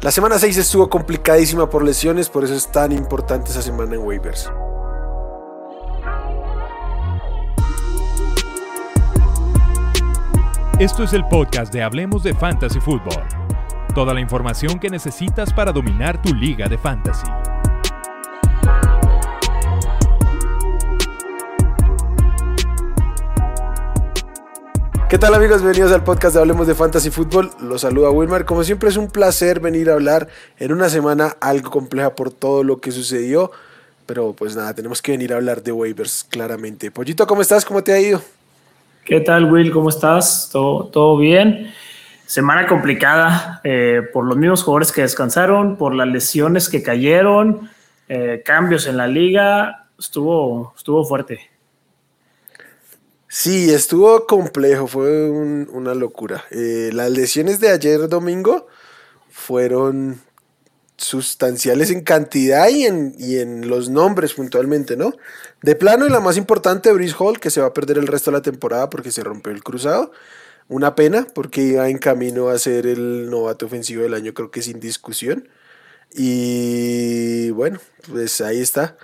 La semana 6 estuvo complicadísima por lesiones, por eso es tan importante esa semana en waivers. Esto es el podcast de Hablemos de Fantasy Football. Toda la información que necesitas para dominar tu liga de fantasy. ¿Qué tal amigos? Bienvenidos al podcast de Hablemos de Fantasy Football. Los saluda Wilmar. Como siempre es un placer venir a hablar en una semana algo compleja por todo lo que sucedió. Pero pues nada, tenemos que venir a hablar de waivers claramente. Pollito, ¿cómo estás? ¿Cómo te ha ido? ¿Qué tal Will? ¿Cómo estás? ¿Todo, todo bien? Semana complicada eh, por los mismos jugadores que descansaron, por las lesiones que cayeron, eh, cambios en la liga. Estuvo, estuvo fuerte. Sí, estuvo complejo, fue una locura. Eh, las lesiones de ayer domingo fueron sustanciales en cantidad y en, y en los nombres puntualmente, ¿no? De plano, y la más importante, Brice Hall, que se va a perder el resto de la temporada porque se rompió el cruzado. Una pena, porque iba en camino a ser el novato ofensivo del año, creo que sin discusión. Y bueno, pues ahí está.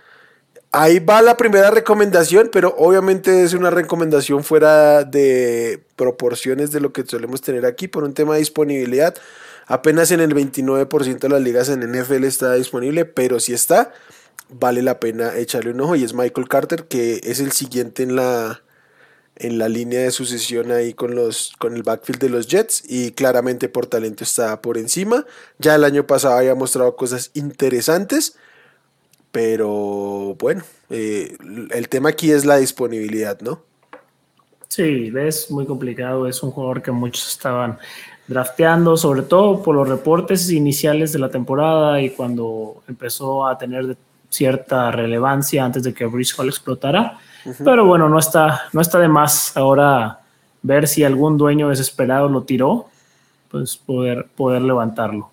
Ahí va la primera recomendación, pero obviamente es una recomendación fuera de proporciones de lo que solemos tener aquí por un tema de disponibilidad. Apenas en el 29% de las ligas en NFL está disponible, pero si está, vale la pena echarle un ojo. Y es Michael Carter, que es el siguiente en la, en la línea de sucesión ahí con, los, con el backfield de los Jets. Y claramente por talento está por encima. Ya el año pasado había mostrado cosas interesantes pero bueno, eh, el tema aquí es la disponibilidad, ¿no? Sí, es muy complicado. Es un jugador que muchos estaban drafteando, sobre todo por los reportes iniciales de la temporada y cuando empezó a tener cierta relevancia antes de que Brice Hall explotara. Pero bueno, no está, no está de más ahora ver si algún dueño desesperado lo tiró, pues poder, poder levantarlo.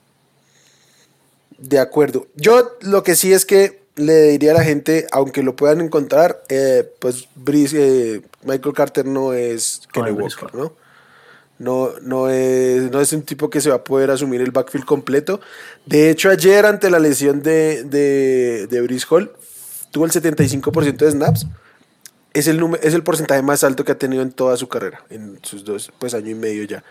De acuerdo. Yo lo que sí es que le diría a la gente, aunque lo puedan encontrar, eh, pues eh, Michael Carter no es Kenny Walker, ¿no? No, no, es, no es un tipo que se va a poder asumir el backfield completo. De hecho, ayer ante la lesión de, de, de Brice Hall, tuvo el 75% de snaps. Es el, es el porcentaje más alto que ha tenido en toda su carrera, en sus dos, pues año y medio ya.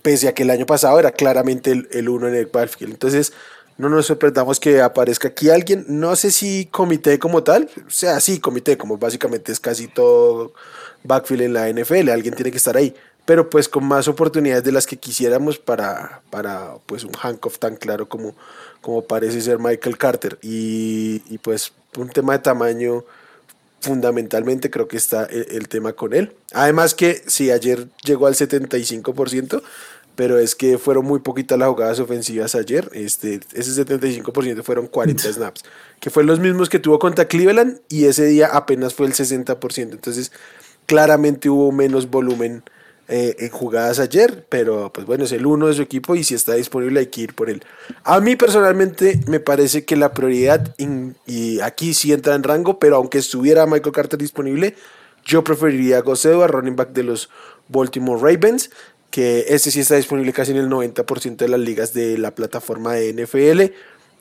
Pese a que el año pasado era claramente el, el uno en el backfield. Entonces, no nos sorprendamos que aparezca aquí alguien. No sé si comité como tal, o sea, sí, comité, como básicamente es casi todo backfield en la NFL, alguien tiene que estar ahí. Pero pues con más oportunidades de las que quisiéramos para, para pues un handcuff tan claro como, como parece ser Michael Carter. Y, pues un tema de tamaño, fundamentalmente creo que está el, el tema con él. Además que si ayer llegó al 75%, pero es que fueron muy poquitas las jugadas ofensivas ayer. Este, ese 75% fueron 40 snaps, que fue los mismos que tuvo contra Cleveland y ese día apenas fue el 60%. Entonces, claramente hubo menos volumen eh, en jugadas ayer, pero pues bueno, es el uno de su equipo y si está disponible hay que ir por él. A mí personalmente me parece que la prioridad, y aquí sí entra en rango, pero aunque estuviera Michael Carter disponible, yo preferiría a a running back de los Baltimore Ravens que este sí está disponible casi en el 90% de las ligas de la plataforma de NFL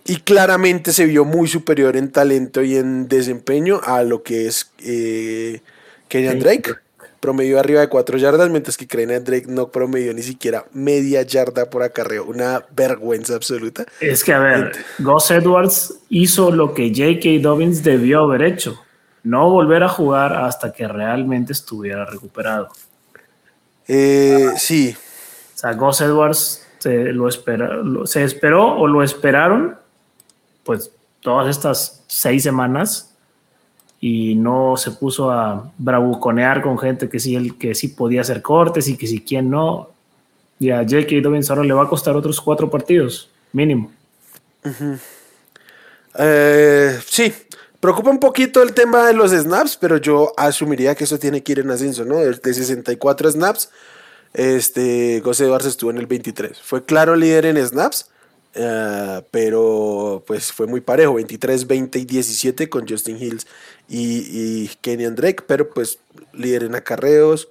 y claramente se vio muy superior en talento y en desempeño a lo que es eh, Kenyan Drake. Promedió arriba de 4 yardas, mientras que Kenyan Drake no promedió ni siquiera media yarda por acarreo. Una vergüenza absoluta. Es que, a ver, Gus Edwards hizo lo que J.K. Dobbins debió haber hecho. No volver a jugar hasta que realmente estuviera recuperado. Eh, sí. O sea, Gus Edwards se, lo espera, se esperó o lo esperaron, pues todas estas seis semanas y no se puso a bravuconear con gente que sí, el, que sí podía hacer cortes y que sí, quién no. Y a J.K. Dobbins ahora le va a costar otros cuatro partidos, mínimo. Eh, sí, preocupa un poquito el tema de los snaps, pero yo asumiría que eso tiene que ir en ascenso, ¿no? De 64 snaps, este, José Edwards estuvo en el 23. Fue claro líder en snaps, eh, pero pues fue muy parejo, 23, 20 y 17 con Justin Hills y, y Kenyan Drake, pero pues líder en acarreos.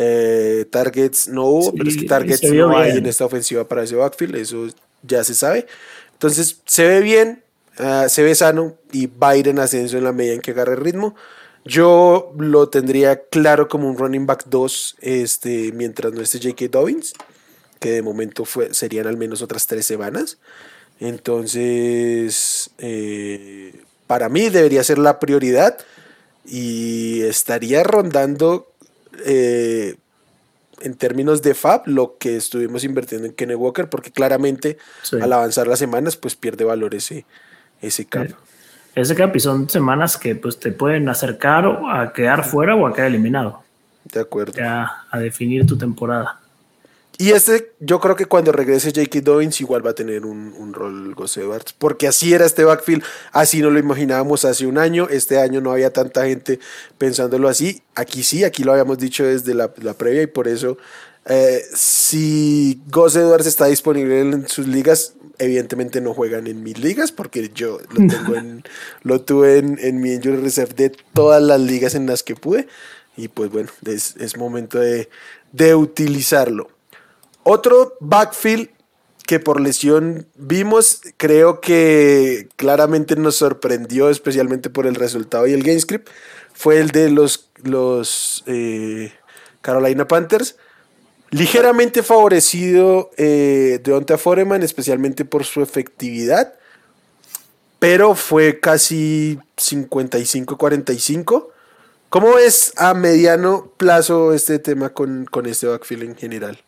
Eh, targets no hubo, pero es que targets no hay en esta ofensiva para ese backfield, eso ya se sabe. Entonces se ve bien, ah, se ve sano y va a ir en ascenso en la medida en que agarre el ritmo. Yo lo tendría claro como un running back 2 este, mientras no esté J.K. Dobbins, que de momento fue, serían al menos otras tres semanas. Entonces, eh, para mí debería ser la prioridad y estaría rondando eh, en términos de FAB lo que estuvimos invirtiendo en Kenny Walker, porque claramente al avanzar las semanas, pues pierde valor ese, ese cap. Ese cap y son semanas que pues te pueden acercar a quedar fuera o a quedar eliminado. De acuerdo. A definir tu temporada. Y este, yo creo que cuando regrese J.K. Dobbins igual va a tener un, un rol Gus Edwards, porque así era este backfield, así no lo imaginábamos hace un año, este año no había tanta gente pensándolo así, aquí sí, aquí lo habíamos dicho desde la, previa y por eso eh, si Gus Edwards está disponible en sus ligas, evidentemente no juegan en mis ligas porque yo lo, tengo en, lo tuve en, en mi injury reserve de todas las ligas en las que pude y pues bueno, es, es momento de, de utilizarlo. Otro backfield que por lesión vimos, creo que claramente nos sorprendió, especialmente por el resultado y el game script, fue el de los, los eh, Carolina Panthers. Ligeramente favorecido eh, Deonta Foreman, especialmente por su efectividad, pero fue casi 55-45. ¿Cómo es a mediano plazo este tema con, con este backfield en general?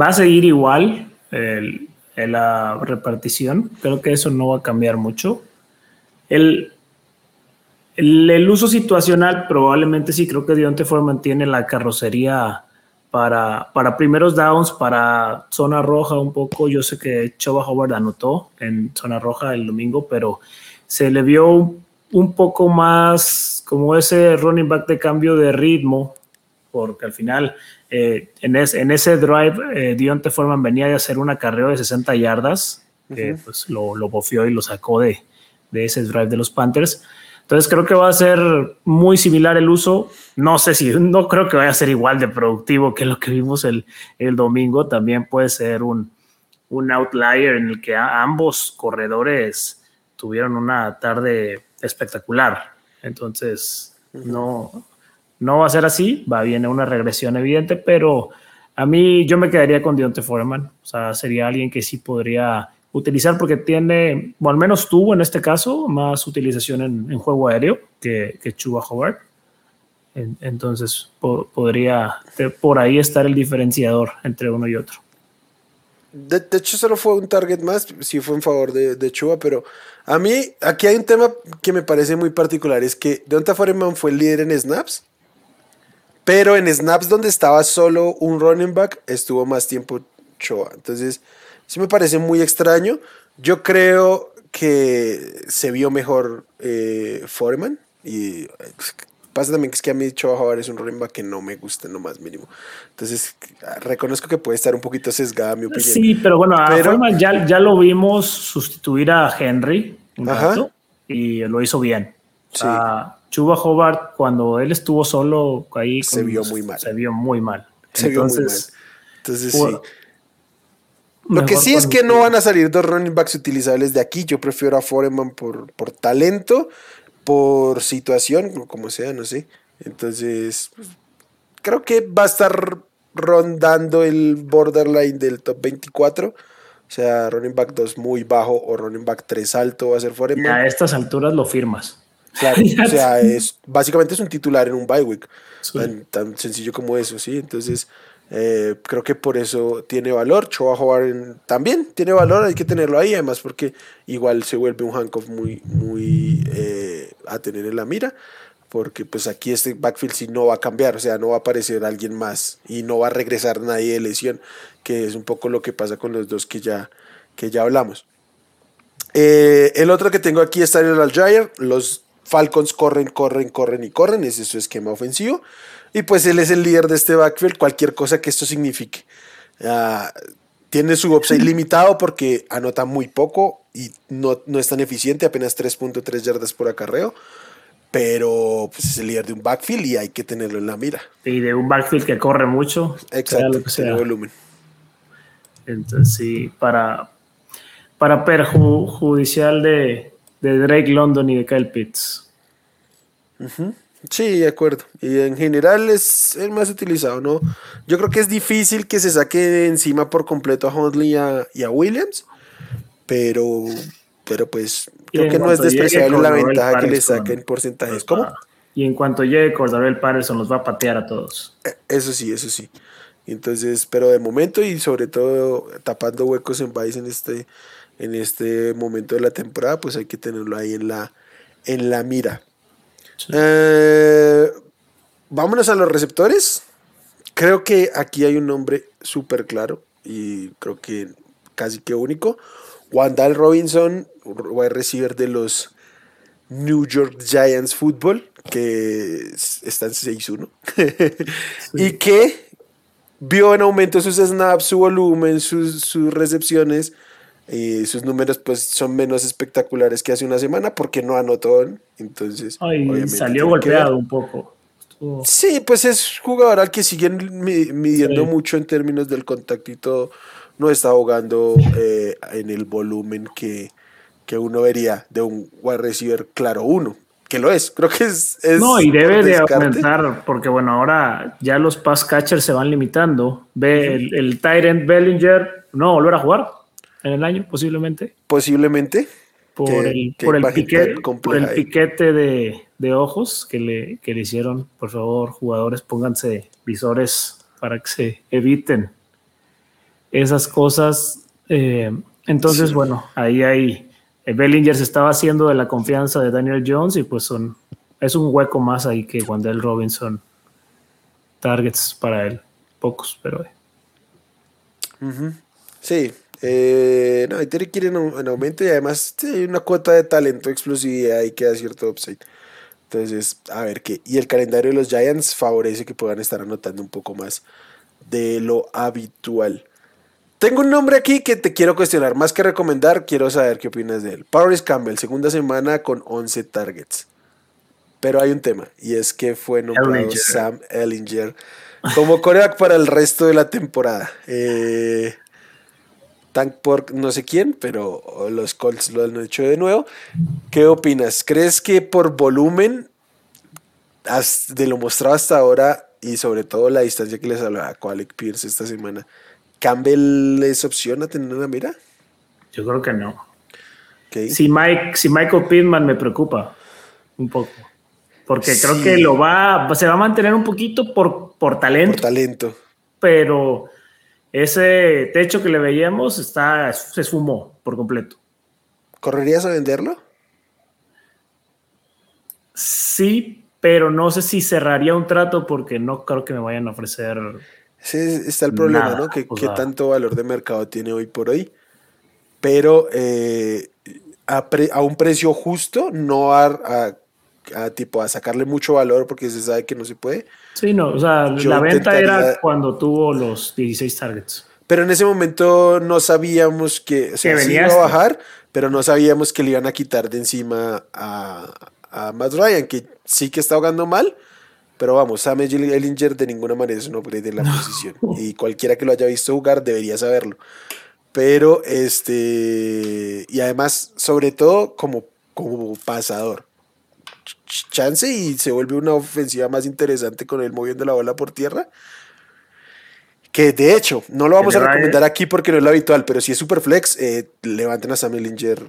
Va a seguir igual el, la repartición. Creo que eso no va a cambiar mucho. El, el, uso situacional probablemente sí. Creo que Dionte Foreman tiene la carrocería para, para primeros downs, para zona roja un poco. Yo sé que Choba Howard anotó en zona roja el domingo, pero se le vio un, un poco más como ese running back de cambio de ritmo, porque al final eh, en, ese drive, eh, Dionte Foreman venía de hacer una carrera de 60 yardas, que pues lo, lo bofió y lo sacó de, de ese drive de los Panthers. Entonces creo que va a ser muy similar el uso. No sé si, no creo que vaya a ser igual de productivo que lo que vimos el, el domingo. También puede ser un, un outlier en el que ambos corredores tuvieron una tarde espectacular. Entonces, no, no va a ser así, va bien una regresión evidente, pero a mí yo me quedaría con Dionte Foreman. O sea, sería alguien que sí podría utilizar porque tiene, o al menos tuvo en este caso, más utilización en, juego aéreo que, que Chuba Howard. entonces podría por ahí estar el diferenciador entre uno y otro. De, hecho, solo fue un target más, sí fue en favor de, de Chuba, pero a mí aquí hay un tema que me parece muy particular, es que Deonta Foreman fue el líder en snaps, pero en snaps donde estaba solo un running back, estuvo más tiempo Choa. Entonces, sí me parece muy extraño. Yo creo que se vio mejor eh, Foreman. Y pasa también que es que a mí Choa es un running back que no me gusta en lo más mínimo. Entonces, reconozco que puede estar un poquito sesgada mi opinión. Sí, pero bueno, a Foreman ya, ya lo vimos sustituir a Henry un rato y lo hizo bien. Sí. Chuba Hobart, cuando él estuvo solo ahí, se vio muy mal. Se vio muy mal. Se vio muy mal. Entonces, sí. Lo que sí es que no van a salir dos running backs utilizables de aquí. Yo prefiero a Foreman por, por talento, por situación, como sea, no sé. Entonces, pues, creo que va a estar rondando el borderline del top 24. O sea, running back 2 muy bajo o running back 3 alto va a ser Foreman. a estas alturas lo firmas. Claro, o sea, es, básicamente es un titular en un bye week. Tan, sencillo como eso, ¿sí? Entonces, eh, creo que por eso tiene valor. Choa jugar también tiene valor, hay que tenerlo ahí, además, porque igual se vuelve un handcuff muy, muy eh, a tener en la mira. Porque pues aquí este backfield sí no va a cambiar, o sea, no va a aparecer alguien más y no va a regresar nadie de lesión, que es un poco lo que pasa con los dos que ya, que ya hablamos. Eh, el otro que tengo aquí está en el Aljair, los Falcons corren, corren, corren y corren, ese es su esquema ofensivo. Y pues él es el líder de este backfield, cualquier cosa que esto signifique. Ah, tiene su upside limitado porque anota muy poco y no, no es tan eficiente, apenas 3.3 yardas por acarreo. Pero pues, es el líder de un backfield y hay que tenerlo en la mira. Y de un backfield que corre mucho. Exacto, tiene volumen. Entonces, sí, para, para perjudicial de, de Drake London y de Kyle Pitts. Sí, de acuerdo. Y en general es el más utilizado, ¿no? Yo creo que es difícil que se saque encima por completo a Huntley y a, Williams, pero, pero pues creo que no es despreciable la ventaja que le saquen porcentajes. ¿Cómo? Y en cuanto llegue Cordarel Patterson los va a patear a todos. Eh, eso sí, eso sí. Entonces, pero de momento y sobre todo tapando huecos en Vice en este, en este momento de la temporada, pues hay que tenerlo ahí en la, en la mira. Eh, vámonos a los receptores. Creo que aquí hay un nombre súper claro y creo que casi que único. Wandal Robinson, wide receiver de los New York Giants Football, que está en 6-1, y que vio en aumento sus snaps, su volumen, sus, sus recepciones y sus números pues son menos espectaculares que hace una semana porque no anotó. Entonces, salió golpeado un poco. Sí, pues es jugador al que siguen midiendo mucho en términos del contacto y todo. No está jugando eh, en el volumen que, que, uno vería de un wide receiver claro uno, que lo es. Creo que es. no, y debe de aumentar, porque bueno, ahora ya los pass catchers se van limitando. Ve el, el Tyrant Bellinger, no volver a jugar en el año, posiblemente. Posiblemente. Por, el, por, el, piquete, por el piquete de, de ojos que le, que le hicieron. Por favor, jugadores, pónganse visores para que se eviten esas cosas. Eh, entonces, bueno, ahí hay. Eh, Bellinger se estaba haciendo de la confianza de Daniel Jones y pues son, es un hueco más ahí que Wandel Robinson. Targets para él, pocos, pero. Sí, eh, no, Terry quiere en, aumento y además hay una cuota de talento, explosividad y queda cierto upside. Entonces, a ver qué. Y el calendario de los Giants favorece que puedan estar anotando un poco más de lo habitual. Tengo un nombre aquí que te quiero cuestionar. Más que recomendar, quiero saber qué opinas de él. Paris Campbell, segunda semana con 11 targets. Pero hay un tema, y es que fue nombrado Sam Ellinger como coreback para el resto de la temporada. Eh, Tank por no sé quién, pero los Colts lo han hecho de nuevo. ¿Qué opinas? ¿Crees que por volumen, de lo mostrado hasta ahora y sobre todo la distancia que les hablaba Alec Pierce esta semana, Campbell es opción a tener una mira? Yo creo que no. Si, Mike, si Michael Pittman me preocupa un poco. Porque creo que lo va, se va a mantener un poquito por, por talento. Por talento. Pero ese techo que le veíamos está, se esfumó por completo. ¿Correrías a venderlo? Sí, pero no sé si cerraría un trato porque no creo que me vayan a ofrecer. Sí, está el problema, ¿no? Que, tanto valor de mercado tiene hoy por hoy. Pero eh, a, un precio justo, no a, a, tipo a sacarle mucho valor porque se sabe que no se puede. Sí, no, o sea, la venta era cuando tuvo los 16 targets. Pero en ese momento no sabíamos que, se iba a bajar, pero no sabíamos que le iban a quitar de encima a, a Matt Ryan, que sí que está jugando mal, pero vamos, Sam Ellinger de ninguna manera es un upgrade en la posición. Y cualquiera que lo haya visto jugar debería saberlo. Pero este. Y además, sobre todo, como, como pasador chance y se vuelve una ofensiva más interesante con él moviendo la bola por tierra. Que de hecho, no lo vamos a recomendar aquí porque no es lo habitual, pero si es super flex, eh, levanten a Sam Ellinger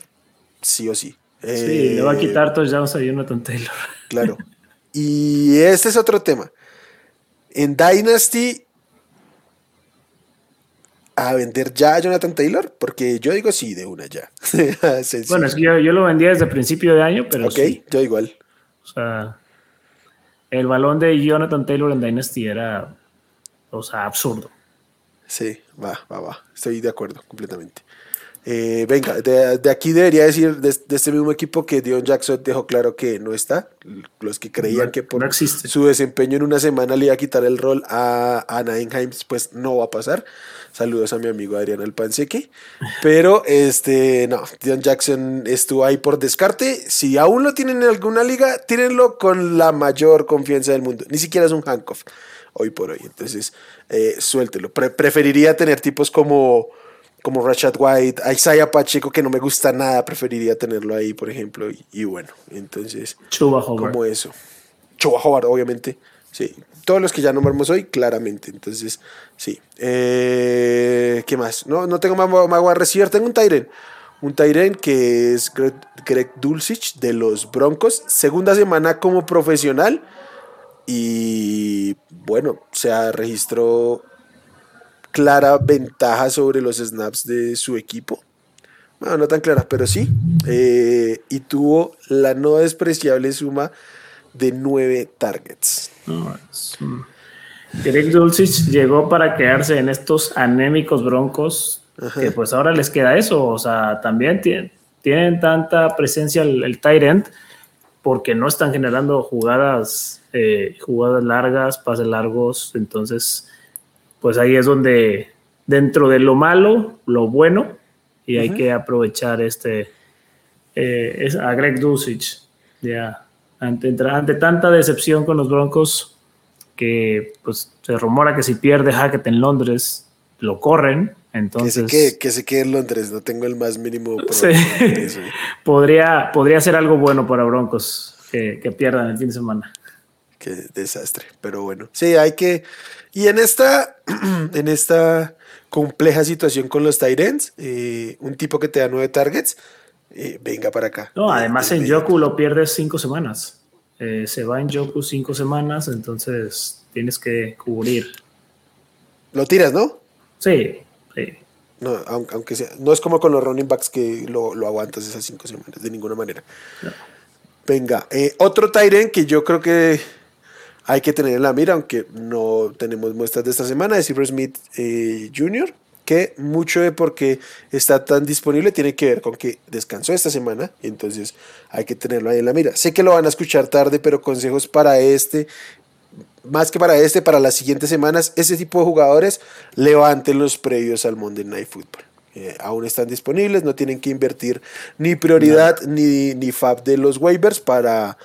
sí o sí. sí, le va a quitar todos ya a Jonathan Taylor. Claro. Y este es otro tema. En Dynasty, a vender ya a Jonathan Taylor? Porque yo digo sí, de una ya. bueno, es que yo, lo vendía desde principio de año, pero. Ok, yo igual. O sea, el balón de Jonathan Taylor en Dynasty era, o sea, absurdo. Sí, va, va, va. Estoy de acuerdo completamente. Eh, venga, de, aquí debería decir de, este mismo equipo que Dion Jackson dejó claro que no está. Los que creían que por su desempeño en una semana le iba a quitar el rol a, a pues no va a pasar. Saludos a mi amigo Adrián Alpanseque. Pero este, no, Dion Jackson estuvo ahí por descarte. Si aún lo tienen en alguna liga, tírenlo con la mayor confianza del mundo. Ni siquiera es un handcuff hoy por hoy. Entonces, eh, suéltelo. preferiría tener tipos como como Rashad White, a Isaiah Pacheco, que no me gusta nada, preferiría tenerlo ahí, por ejemplo. Y, bueno, entonces, Chuba Howard. como eso. Chuba Howard, obviamente. Sí, todos los que ya nombramos hoy, claramente. Entonces, sí. Eh, ¿Qué más? No, no tengo más, más receiver. Tengo un Tyren. Un Tyren que es Greg, Dulcich de los Broncos. Segunda semana como profesional. Y bueno, se registró clara ventaja sobre los snaps de su equipo. Bueno, no tan clara, pero sí. Eh, y tuvo la no despreciable suma de nueve targets. Greg Dulcich llegó para quedarse en estos anémicos broncos, que pues ahora les queda eso, o sea, también tienen, tienen tanta presencia el, el tight end porque no están generando jugadas, eh, jugadas largas, pases largos, entonces pues ahí es donde dentro de lo malo, lo bueno, y hay que aprovechar este eh, a Greg Dulcich, ya ante, ante tanta decepción con los Broncos que pues se rumora que si pierde Hackett en Londres lo corren. Entonces, que se, quede, en Londres, no tengo el más mínimo podría, podría ser algo bueno para Broncos que, pierdan el fin de semana. Qué desastre, pero bueno. Sí, hay que. Y en esta, en esta compleja situación con los Tyrants, eh, un tipo que te da nueve targets, eh, venga para acá. No, además en Yoku lo pierdes cinco semanas. Eh, se va en Yoku cinco semanas, entonces tienes que cubrir. Lo tiras, ¿no? Sí, sí. No, aunque sea, no es como con los running backs que lo, aguantas esas cinco semanas, de ninguna manera. Venga, eh, otro Tyren que yo creo que hay que tener en la mira, aunque no tenemos muestras de esta semana, es Silver Smith Jr que mucho de por qué está tan disponible tiene que ver con que descansó esta semana y entonces hay que tenerlo ahí en la mira. Sé que lo van a escuchar tarde, pero consejos para este, más que para este, para las siguientes semanas, ese tipo de jugadores levanten los previos al Monday Night Football. Eh, aún están disponibles, no tienen que invertir ni prioridad ni, ni FAB de los waivers para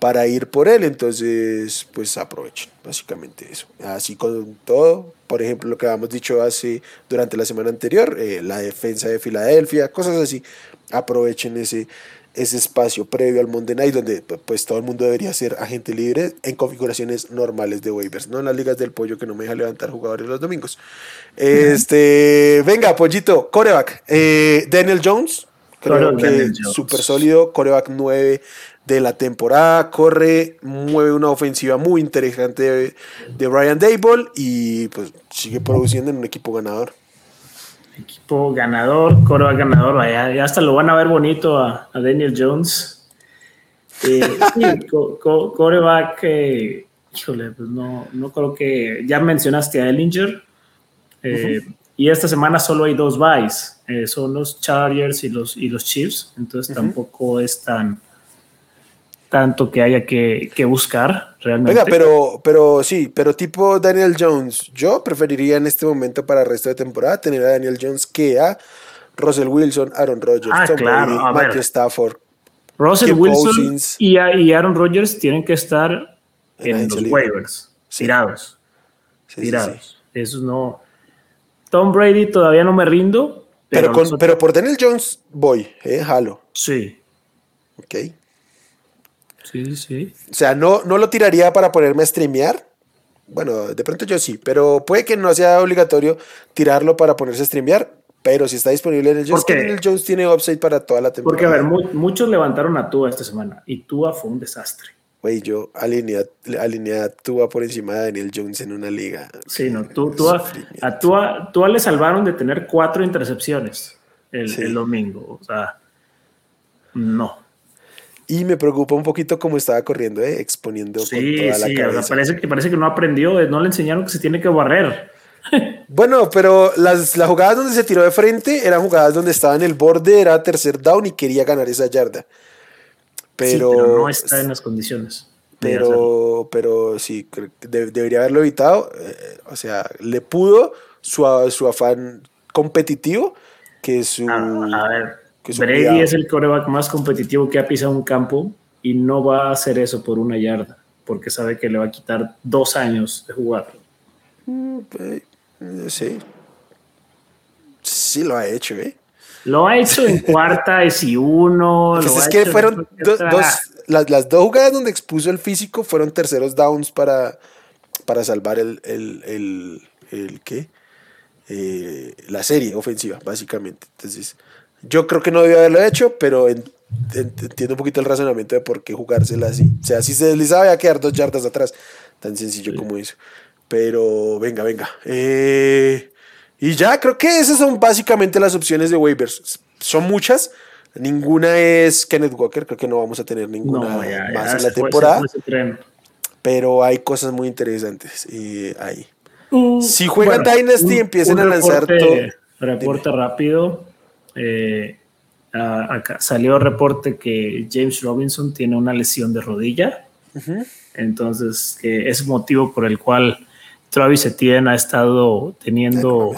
para ir por él. Entonces, pues aprovechen, básicamente eso. Así con todo, por ejemplo, lo que habíamos dicho hace durante la semana anterior, eh, la defensa de Filadelfia, cosas así. Aprovechen ese, ese espacio previo al Monday Night donde pues todo el mundo debería ser agente libre en configuraciones normales de waivers, no en las ligas del pollo que no me deja levantar jugadores los domingos. Este, venga, pollito, coreback, eh, Daniel Jones, creo que súper sólido, coreback 9 de la temporada. Corre, mueve una ofensiva muy interesante de, de Brian Dable y pues sigue produciendo en un equipo ganador. Equipo ganador, coreback ganador, vaya, ya hasta lo van a ver bonito a, Daniel Jones. Eh, sí, coreback, eh, híjole, pues no, no creo que. Ya mencionaste a Ellinger. Eh, y esta semana solo hay dos buys. son los Chargers y los, y los Chiefs. Entonces tampoco es tan, tanto que haya que, buscar realmente. Venga, pero, pero sí, pero tipo Daniel Jones, yo preferiría en este momento para el resto de temporada tener a Daniel Jones que a Russell Wilson, Aaron Rodgers, ah, claro. Matthew Stafford. Russell Wilson y, Aaron Rodgers tienen que estar en, los waivers, tirados. tirados. Eso no. Tom Brady todavía no me rindo. Pero, pero por Daniel Jones voy, eh, jalo. Sí. Ok. Sí, sí. O sea, no, no lo tiraría para ponerme a streamear. Bueno, de pronto yo sí, pero puede que no sea obligatorio tirarlo para ponerse a streamear. Pero si está disponible en el Jones, el Jones tiene upside para toda la temporada. Porque, a ver, muchos levantaron a Tua esta semana y Tua fue un desastre. Güey, yo alineé, a Tua por encima de Daniel Jones en una liga. Sí, no, tú, Tua, a Tua, Tua, le salvaron de tener cuatro intercepciones el, el domingo. O sea, no. Y me preocupa un poquito cómo estaba corriendo, ¿eh? exponiendo con toda la cabeza. parece, que, parece que no aprendió, no le enseñaron que se tiene que barrer. bueno, pero las, las jugadas donde se tiró de frente eran jugadas donde estaba en el borde, era tercer down y quería ganar esa yarda. Pero, no está en las condiciones. Pero, pero sí, debería haberlo evitado. Eh, o sea, le pudo su, su afán competitivo que su... a ver, Brady es el coreback más competitivo que ha pisado un campo y no va a hacer eso por una yarda, porque sabe que le va a quitar dos años de jugar. Mm, eh, sí. Sí, lo ha hecho, ¿eh? Lo ha hecho en cuarta y uno. Pues es que fueron dos, las, dos jugadas donde expuso el físico fueron terceros downs para, para salvar el, el, el, ¿qué? Eh, la serie ofensiva, básicamente. Entonces, yo creo que no debió haberlo hecho, pero entiendo un poquito el razonamiento de por qué jugársela así. O sea, si se deslizaba, iba a quedar dos yardas atrás. Tan sencillo como eso. Pero venga, venga. Eh, y ya, creo que esas son básicamente las opciones de waivers. Son muchas. Ninguna es Kenneth Walker. Creo que no vamos a tener ninguna más en la temporada. pero hay cosas muy interesantes eh, ahí. Uh, si juegan Dynasty, empiecen a lanzar todo. Reporte rápido. Eh, acá salió reporte que James Robinson tiene una lesión de rodilla. Entonces, que es motivo por el cual Travis Etienne ha estado teniendo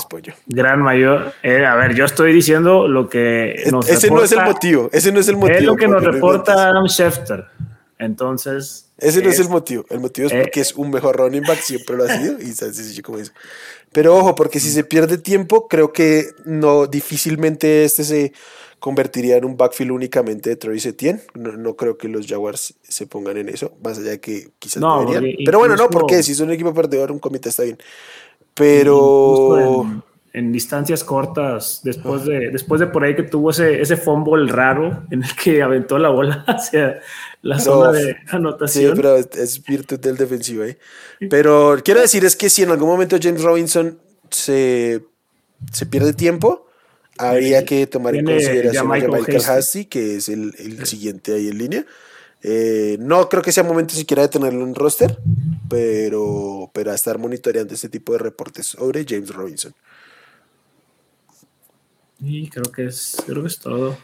gran mayor. Eh, a ver, yo estoy diciendo lo que nos Ese no es el motivo. Ese no es el motivo. Es lo que nos reporta Adam Schefter. Entonces. Ese no es el motivo. El motivo es porque eh, es un mejor running back, siempre lo ha sido. y sencillo como eso. Pero ojo, porque si se pierde tiempo, creo que no difícilmente este se convertiría en un backfield únicamente de Troy Etienne. No, creo que los Jaguars se pongan en eso, más allá de que quizás no, deberían. Pero bueno, no, porque si son un equipo perdedor, un comité está bien. Pero en, distancias cortas, después de, después de por ahí que tuvo ese, ese fumble raro en el que aventó la bola hacia la zona de anotación. Sí, pero es virtud del defensivo ahí. Pero quiero decir es que si en algún momento James Robinson se, se pierde tiempo, habría que tomar en consideración a Michael Hasty, que es el, siguiente ahí en línea. Eh, no creo que sea momento siquiera de tenerlo en roster, pero, pero a estar monitoreando este tipo de reportes sobre James Robinson. Y creo que es, creo que es todo.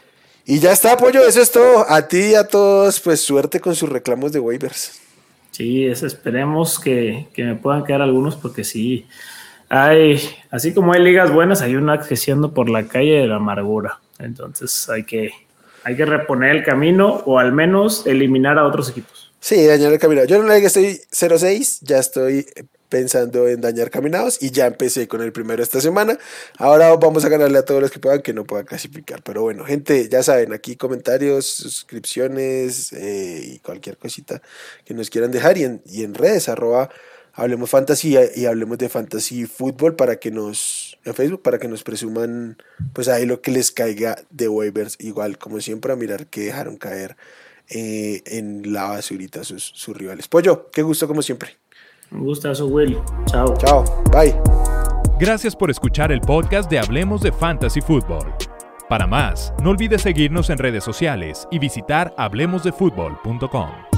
Y ya está, Pollo, eso es todo. A ti y a todos, pues suerte con sus reclamos de waivers. Sí, esperemos que, que me puedan quedar algunos, porque sí, hay, así como hay ligas buenas, hay una creciendo por la calle de la amargura. Entonces hay que, hay que reponer el camino o al menos eliminar a otros equipos. Sí, dañar el camino. Yo le digo que estoy 0-6, ya estoy pensando en dañar caminados y ya empecé con el primero esta semana. Ahora vamos a ganarle a todos los que puedan que no puedan clasificar. Pero bueno, gente, ya saben, aquí comentarios, suscripciones eh, y cualquier cosita que nos quieran dejar y en, redes, arroba Hablemos Fantasy y hablemos de Fantasy Fútbol para que nos, en Facebook, para que nos presuman, pues ahí lo que les caiga de waivers, igual como siempre, a mirar que dejaron caer eh, en la basurita sus, sus rivales. Pollo, qué gusto como siempre. Un gustazo, Will. Chao. Chao. Bye. Gracias por escuchar el podcast de Hablemos de Fantasy Fútbol. Para más, no olvides seguirnos en redes sociales y visitar hablemosdefutbol.com.